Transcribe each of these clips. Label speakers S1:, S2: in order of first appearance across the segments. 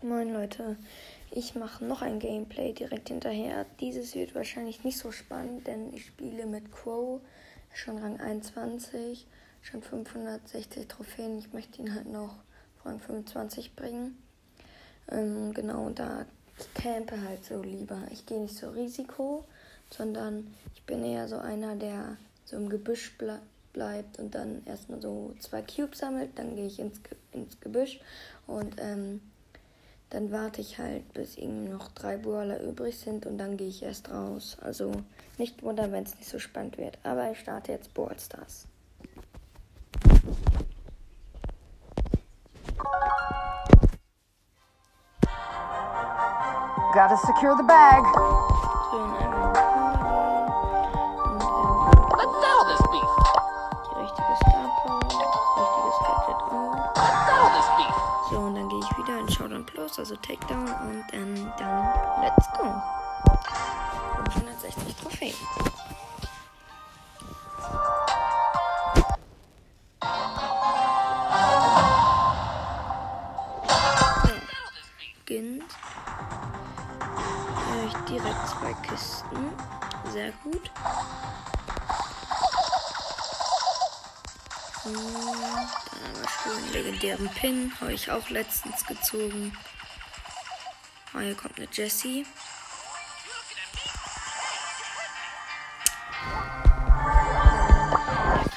S1: Moin Leute, ich mache noch ein Gameplay direkt hinterher. Dieses wird wahrscheinlich nicht so spannend, denn ich spiele mit Crow, schon Rang 21, schon 560 Trophäen. Ich möchte ihn halt noch Rang 25 bringen. Ähm, genau, da campe halt so lieber. Ich gehe nicht so Risiko, sondern ich bin eher so einer, der so im Gebüsch ble bleibt und dann erstmal so zwei Cubes sammelt, dann gehe ich ins, Ge ins Gebüsch und ähm, dann warte ich halt, bis irgendwie noch drei Brawler übrig sind und dann gehe ich erst raus. Also nicht wundern, wenn es nicht so spannend wird. Aber ich starte jetzt Ballstars.
S2: Gotta secure the bag.
S1: So, Showdown Plus, also Takedown und ähm, dann Let's Go. 560 Trophäen. Beginnt. Habe ich direkt zwei Kisten. Sehr gut. Einen legendären Pin. Habe ich auch letztens gezogen. Ah, hier kommt eine Jessie.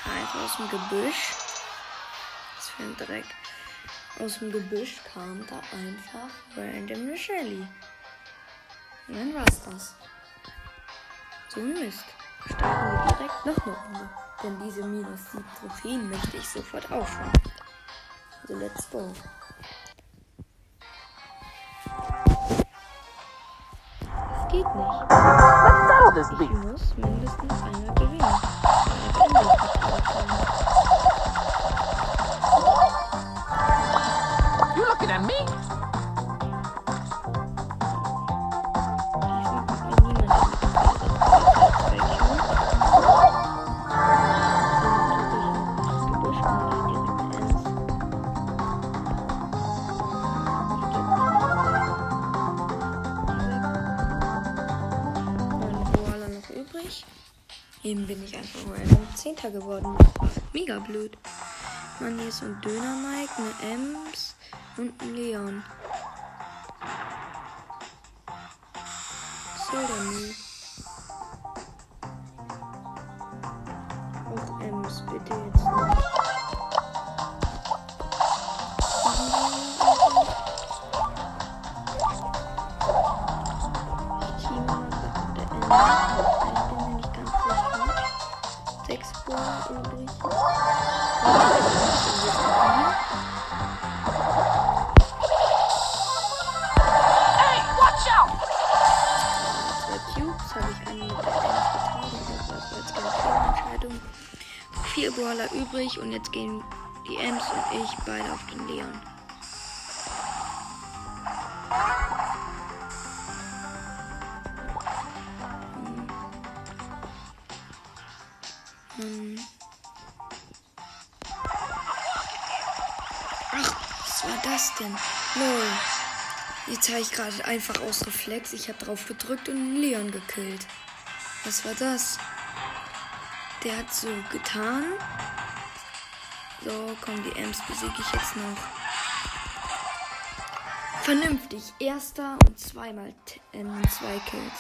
S1: Einfach aus dem Gebüsch. Was für ein Dreck. Aus dem Gebüsch kam da einfach random eine Shelly. Und dann war's das. So ein Mist. Starten wir direkt noch eine Runde. Denn diese minus 7 Trophäen möchte ich sofort aufholen. Also let's go. Das geht nicht.
S3: Let's settle this
S1: Ich muss mindestens einmal gewinnen.
S3: You looking at me?
S1: Eben bin ich einfach random Zehnter geworden. Mega blöd. Mann, hier ist so ein Döner Mike, eine Ems und ein Leon. Was soll Vier Brawler übrig und jetzt gehen die Ems und ich beide auf den Leon. Hm. Ach, was war das denn? Lol. Jetzt habe ich gerade einfach aus Reflex, ich habe drauf gedrückt und Leon gekillt. Was war das? Der hat so getan. So, komm, die Ems besiege ich jetzt noch. Vernünftig. Erster und zweimal ähm, zwei Kills.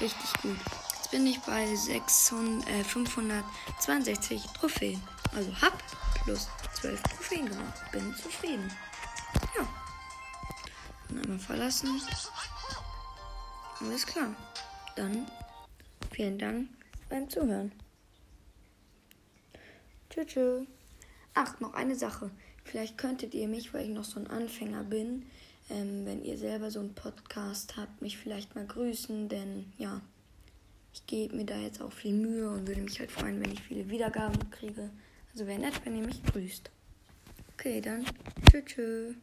S1: Richtig gut. Bin ich bei 600, äh, 562 Trophäen. Also hab plus 12 Trophäen gemacht. Bin zufrieden. Ja. Und einmal verlassen. Alles klar. Dann vielen Dank beim Zuhören. Tschüss. tschüss. Ach, noch eine Sache. Vielleicht könntet ihr mich, weil ich noch so ein Anfänger bin, ähm, wenn ihr selber so einen Podcast habt, mich vielleicht mal grüßen, denn ja, ich gebe mir da jetzt auch viel Mühe und würde mich halt freuen, wenn ich viele Wiedergaben kriege. Also wäre nett, wenn ihr mich grüßt. Okay, dann tschüss. tschüss.